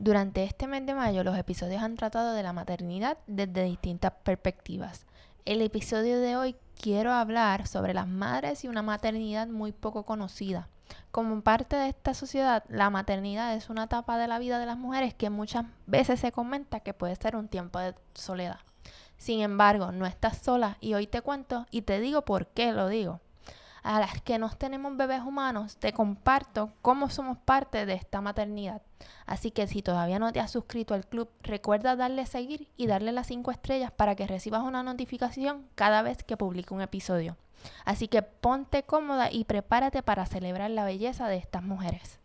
Durante este mes de mayo los episodios han tratado de la maternidad desde distintas perspectivas. El episodio de hoy quiero hablar sobre las madres y una maternidad muy poco conocida. Como parte de esta sociedad, la maternidad es una etapa de la vida de las mujeres que muchas veces se comenta que puede ser un tiempo de soledad. Sin embargo, no estás sola y hoy te cuento y te digo por qué lo digo a las que no tenemos bebés humanos, te comparto cómo somos parte de esta maternidad. Así que si todavía no te has suscrito al club, recuerda darle seguir y darle las 5 estrellas para que recibas una notificación cada vez que publique un episodio. Así que ponte cómoda y prepárate para celebrar la belleza de estas mujeres.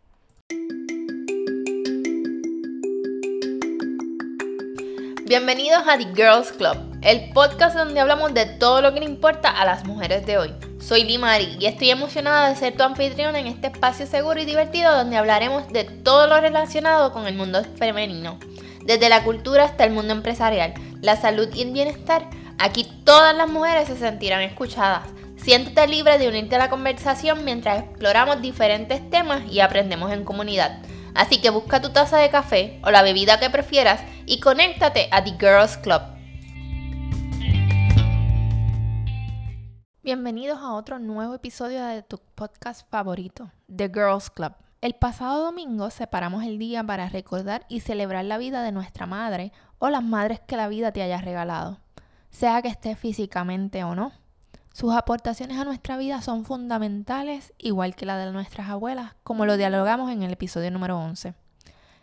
Bienvenidos a The Girls Club, el podcast donde hablamos de todo lo que le importa a las mujeres de hoy. Soy Limari y estoy emocionada de ser tu anfitrión en este espacio seguro y divertido donde hablaremos de todo lo relacionado con el mundo femenino, desde la cultura hasta el mundo empresarial, la salud y el bienestar. Aquí todas las mujeres se sentirán escuchadas. Siéntete libre de unirte a la conversación mientras exploramos diferentes temas y aprendemos en comunidad. Así que busca tu taza de café o la bebida que prefieras y conéctate a The Girls Club. Bienvenidos a otro nuevo episodio de tu podcast favorito, The Girls Club. El pasado domingo separamos el día para recordar y celebrar la vida de nuestra madre o las madres que la vida te haya regalado, sea que esté físicamente o no. Sus aportaciones a nuestra vida son fundamentales, igual que la de nuestras abuelas, como lo dialogamos en el episodio número 11.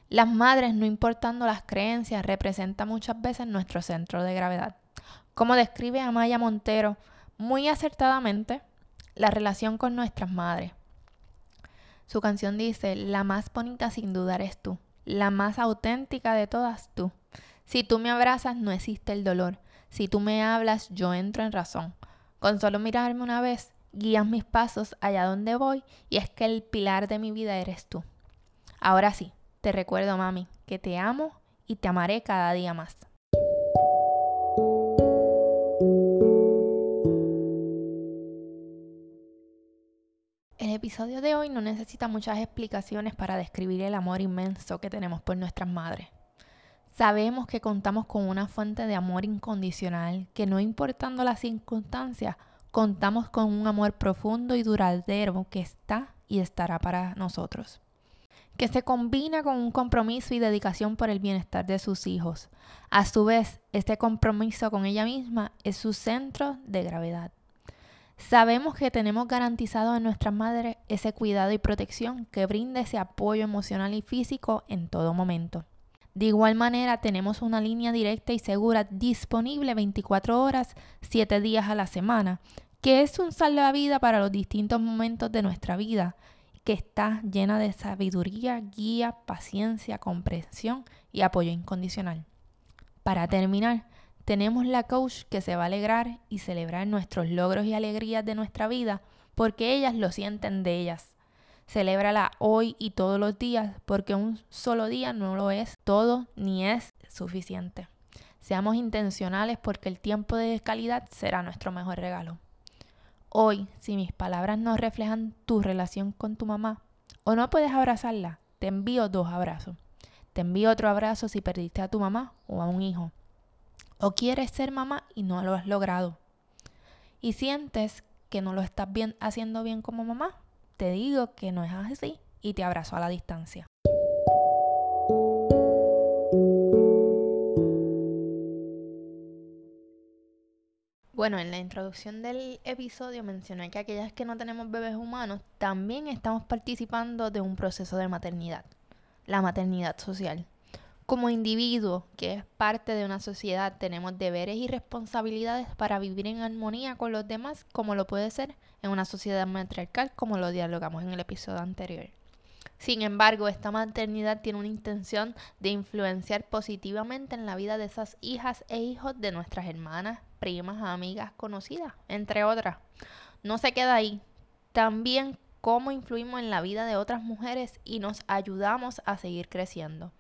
Las madres, no importando las creencias, representan muchas veces nuestro centro de gravedad. Como describe Amaya Montero, muy acertadamente la relación con nuestras madres. Su canción dice, la más bonita sin duda eres tú, la más auténtica de todas tú. Si tú me abrazas no existe el dolor, si tú me hablas yo entro en razón. Con solo mirarme una vez, guías mis pasos allá donde voy y es que el pilar de mi vida eres tú. Ahora sí, te recuerdo mami, que te amo y te amaré cada día más. Episodio de hoy no necesita muchas explicaciones para describir el amor inmenso que tenemos por nuestras madres. Sabemos que contamos con una fuente de amor incondicional, que no importando las circunstancias, contamos con un amor profundo y duradero que está y estará para nosotros, que se combina con un compromiso y dedicación por el bienestar de sus hijos. A su vez, este compromiso con ella misma es su centro de gravedad. Sabemos que tenemos garantizado a nuestras madres ese cuidado y protección que brinda ese apoyo emocional y físico en todo momento. De igual manera, tenemos una línea directa y segura disponible 24 horas, 7 días a la semana, que es un salvavidas para los distintos momentos de nuestra vida, que está llena de sabiduría, guía, paciencia, comprensión y apoyo incondicional. Para terminar, tenemos la coach que se va a alegrar y celebrar nuestros logros y alegrías de nuestra vida porque ellas lo sienten de ellas. Celébrala hoy y todos los días porque un solo día no lo es todo ni es suficiente. Seamos intencionales porque el tiempo de calidad será nuestro mejor regalo. Hoy, si mis palabras no reflejan tu relación con tu mamá o no puedes abrazarla, te envío dos abrazos. Te envío otro abrazo si perdiste a tu mamá o a un hijo o quieres ser mamá y no lo has logrado. Y sientes que no lo estás haciendo bien como mamá, te digo que no es así y te abrazo a la distancia. Bueno, en la introducción del episodio mencioné que aquellas que no tenemos bebés humanos también estamos participando de un proceso de maternidad, la maternidad social. Como individuo que es parte de una sociedad, tenemos deberes y responsabilidades para vivir en armonía con los demás, como lo puede ser en una sociedad matriarcal, como lo dialogamos en el episodio anterior. Sin embargo, esta maternidad tiene una intención de influenciar positivamente en la vida de esas hijas e hijos de nuestras hermanas, primas, amigas, conocidas, entre otras. No se queda ahí. También cómo influimos en la vida de otras mujeres y nos ayudamos a seguir creciendo.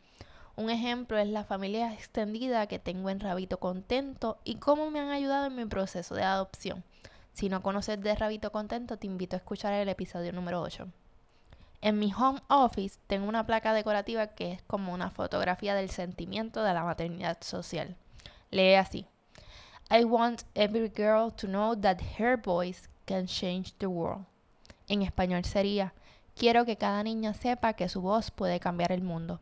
Un ejemplo es la familia extendida que tengo en Rabito Contento y cómo me han ayudado en mi proceso de adopción. Si no conoces de Rabito Contento, te invito a escuchar el episodio número 8. En mi home office tengo una placa decorativa que es como una fotografía del sentimiento de la maternidad social. Lee así. I want every girl to know that her voice can change the world. En español sería, quiero que cada niña sepa que su voz puede cambiar el mundo.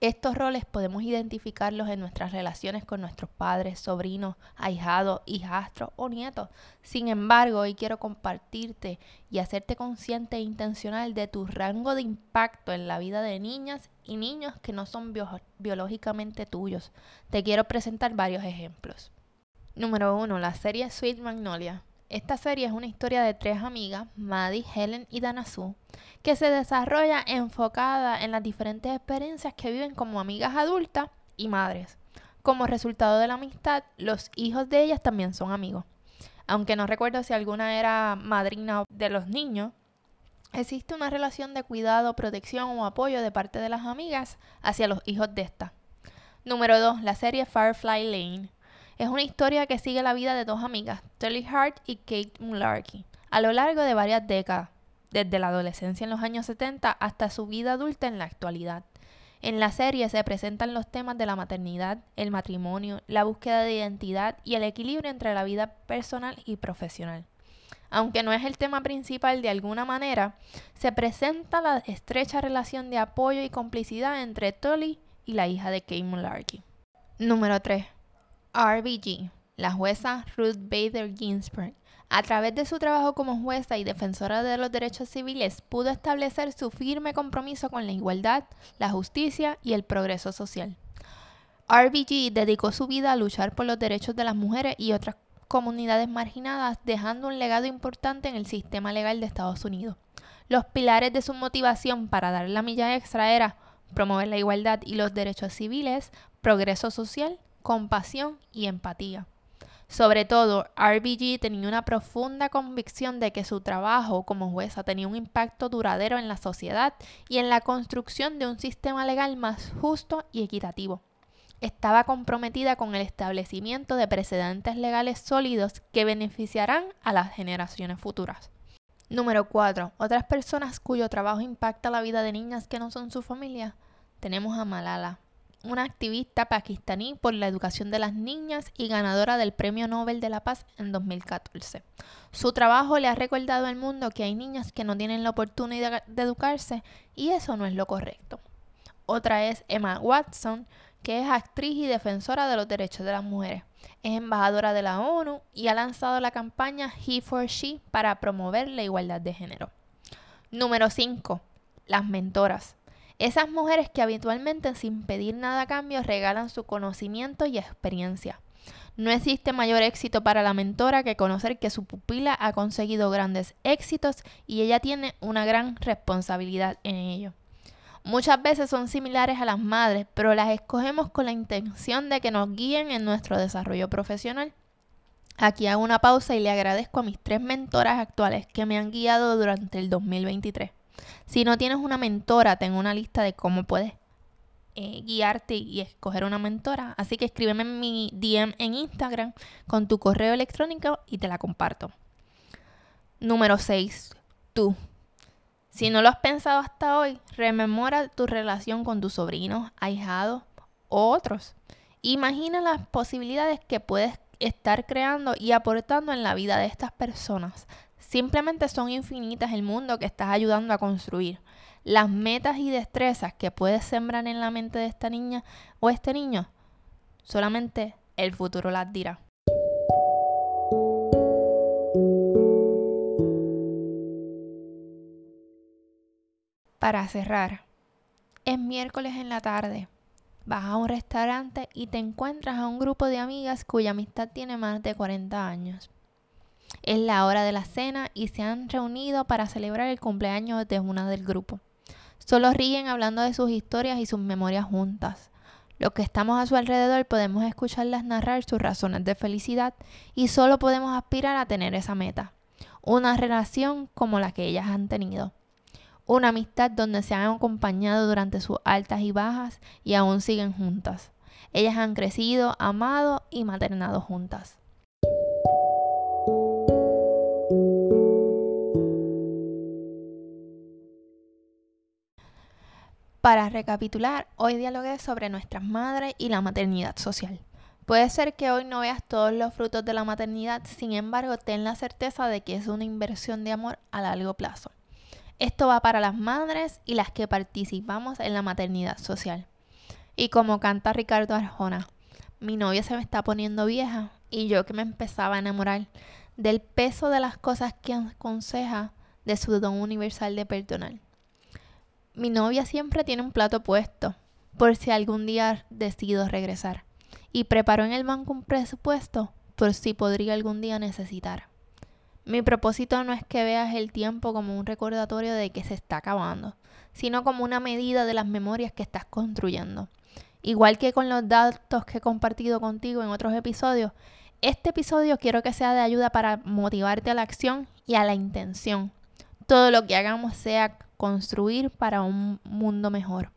Estos roles podemos identificarlos en nuestras relaciones con nuestros padres, sobrinos, ahijados, hijastros o nietos. Sin embargo, hoy quiero compartirte y hacerte consciente e intencional de tu rango de impacto en la vida de niñas y niños que no son biológicamente tuyos. Te quiero presentar varios ejemplos. Número 1. La serie Sweet Magnolia. Esta serie es una historia de tres amigas, Maddie, Helen y Dana Sue, que se desarrolla enfocada en las diferentes experiencias que viven como amigas adultas y madres. Como resultado de la amistad, los hijos de ellas también son amigos. Aunque no recuerdo si alguna era madrina de los niños, existe una relación de cuidado, protección o apoyo de parte de las amigas hacia los hijos de estas. Número 2. La serie Firefly Lane. Es una historia que sigue la vida de dos amigas, Tully Hart y Kate Mularkey, a lo largo de varias décadas, desde la adolescencia en los años 70 hasta su vida adulta en la actualidad. En la serie se presentan los temas de la maternidad, el matrimonio, la búsqueda de identidad y el equilibrio entre la vida personal y profesional. Aunque no es el tema principal de alguna manera, se presenta la estrecha relación de apoyo y complicidad entre Tully y la hija de Kate Mularkey. Número 3. RBG, la jueza Ruth Bader Ginsburg, a través de su trabajo como jueza y defensora de los derechos civiles, pudo establecer su firme compromiso con la igualdad, la justicia y el progreso social. RBG dedicó su vida a luchar por los derechos de las mujeres y otras comunidades marginadas, dejando un legado importante en el sistema legal de Estados Unidos. Los pilares de su motivación para dar la milla extra era promover la igualdad y los derechos civiles, progreso social compasión y empatía. Sobre todo, RBG tenía una profunda convicción de que su trabajo como jueza tenía un impacto duradero en la sociedad y en la construcción de un sistema legal más justo y equitativo. Estaba comprometida con el establecimiento de precedentes legales sólidos que beneficiarán a las generaciones futuras. Número 4. Otras personas cuyo trabajo impacta la vida de niñas que no son su familia. Tenemos a Malala, una activista pakistaní por la educación de las niñas y ganadora del Premio Nobel de la Paz en 2014. Su trabajo le ha recordado al mundo que hay niñas que no tienen la oportunidad de educarse y eso no es lo correcto. Otra es Emma Watson, que es actriz y defensora de los derechos de las mujeres. Es embajadora de la ONU y ha lanzado la campaña He for She para promover la igualdad de género. Número 5. Las mentoras. Esas mujeres que habitualmente sin pedir nada a cambio regalan su conocimiento y experiencia. No existe mayor éxito para la mentora que conocer que su pupila ha conseguido grandes éxitos y ella tiene una gran responsabilidad en ello. Muchas veces son similares a las madres, pero las escogemos con la intención de que nos guíen en nuestro desarrollo profesional. Aquí hago una pausa y le agradezco a mis tres mentoras actuales que me han guiado durante el 2023. Si no tienes una mentora, tengo una lista de cómo puedes eh, guiarte y escoger una mentora. Así que escríbeme en mi DM en Instagram con tu correo electrónico y te la comparto. Número 6. Tú. Si no lo has pensado hasta hoy, rememora tu relación con tus sobrinos, ahijados o otros. Imagina las posibilidades que puedes estar creando y aportando en la vida de estas personas. Simplemente son infinitas el mundo que estás ayudando a construir. Las metas y destrezas que puedes sembrar en la mente de esta niña o este niño, solamente el futuro las dirá. Para cerrar, es miércoles en la tarde. Vas a un restaurante y te encuentras a un grupo de amigas cuya amistad tiene más de 40 años. Es la hora de la cena y se han reunido para celebrar el cumpleaños de una del grupo. Solo ríen hablando de sus historias y sus memorias juntas. Los que estamos a su alrededor podemos escucharlas narrar sus razones de felicidad y solo podemos aspirar a tener esa meta. Una relación como la que ellas han tenido. Una amistad donde se han acompañado durante sus altas y bajas y aún siguen juntas. Ellas han crecido, amado y maternado juntas. Para recapitular, hoy dialogué sobre nuestras madres y la maternidad social. Puede ser que hoy no veas todos los frutos de la maternidad, sin embargo, ten la certeza de que es una inversión de amor a largo plazo. Esto va para las madres y las que participamos en la maternidad social. Y como canta Ricardo Arjona, mi novia se me está poniendo vieja y yo que me empezaba a enamorar del peso de las cosas que aconseja de su don universal de perdonar. Mi novia siempre tiene un plato puesto por si algún día decido regresar y preparó en el banco un presupuesto por si podría algún día necesitar. Mi propósito no es que veas el tiempo como un recordatorio de que se está acabando, sino como una medida de las memorias que estás construyendo. Igual que con los datos que he compartido contigo en otros episodios, este episodio quiero que sea de ayuda para motivarte a la acción y a la intención. Todo lo que hagamos sea construir para un mundo mejor.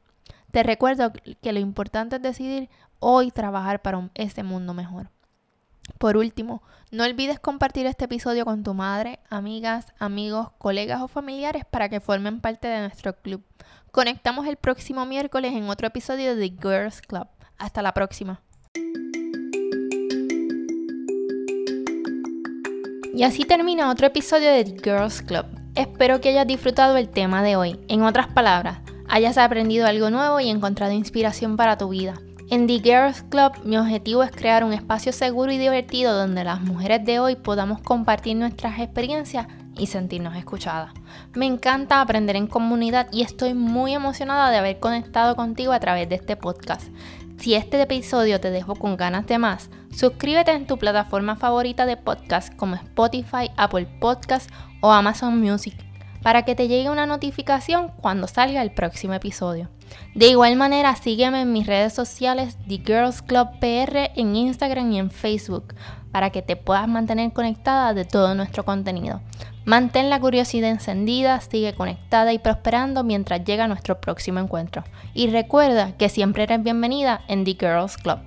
Te recuerdo que lo importante es decidir hoy trabajar para ese mundo mejor. Por último, no olvides compartir este episodio con tu madre, amigas, amigos, colegas o familiares para que formen parte de nuestro club. Conectamos el próximo miércoles en otro episodio de Girls Club. Hasta la próxima. Y así termina otro episodio de The Girls Club. Espero que hayas disfrutado el tema de hoy. En otras palabras, hayas aprendido algo nuevo y encontrado inspiración para tu vida. En The Girls Club mi objetivo es crear un espacio seguro y divertido donde las mujeres de hoy podamos compartir nuestras experiencias y sentirnos escuchadas. Me encanta aprender en comunidad y estoy muy emocionada de haber conectado contigo a través de este podcast. Si este episodio te dejó con ganas de más, suscríbete en tu plataforma favorita de podcast como Spotify, Apple Podcast o Amazon Music para que te llegue una notificación cuando salga el próximo episodio. De igual manera, sígueme en mis redes sociales The Girls Club PR en Instagram y en Facebook para que te puedas mantener conectada de todo nuestro contenido. Mantén la curiosidad encendida, sigue conectada y prosperando mientras llega nuestro próximo encuentro. Y recuerda que siempre eres bienvenida en The Girls Club.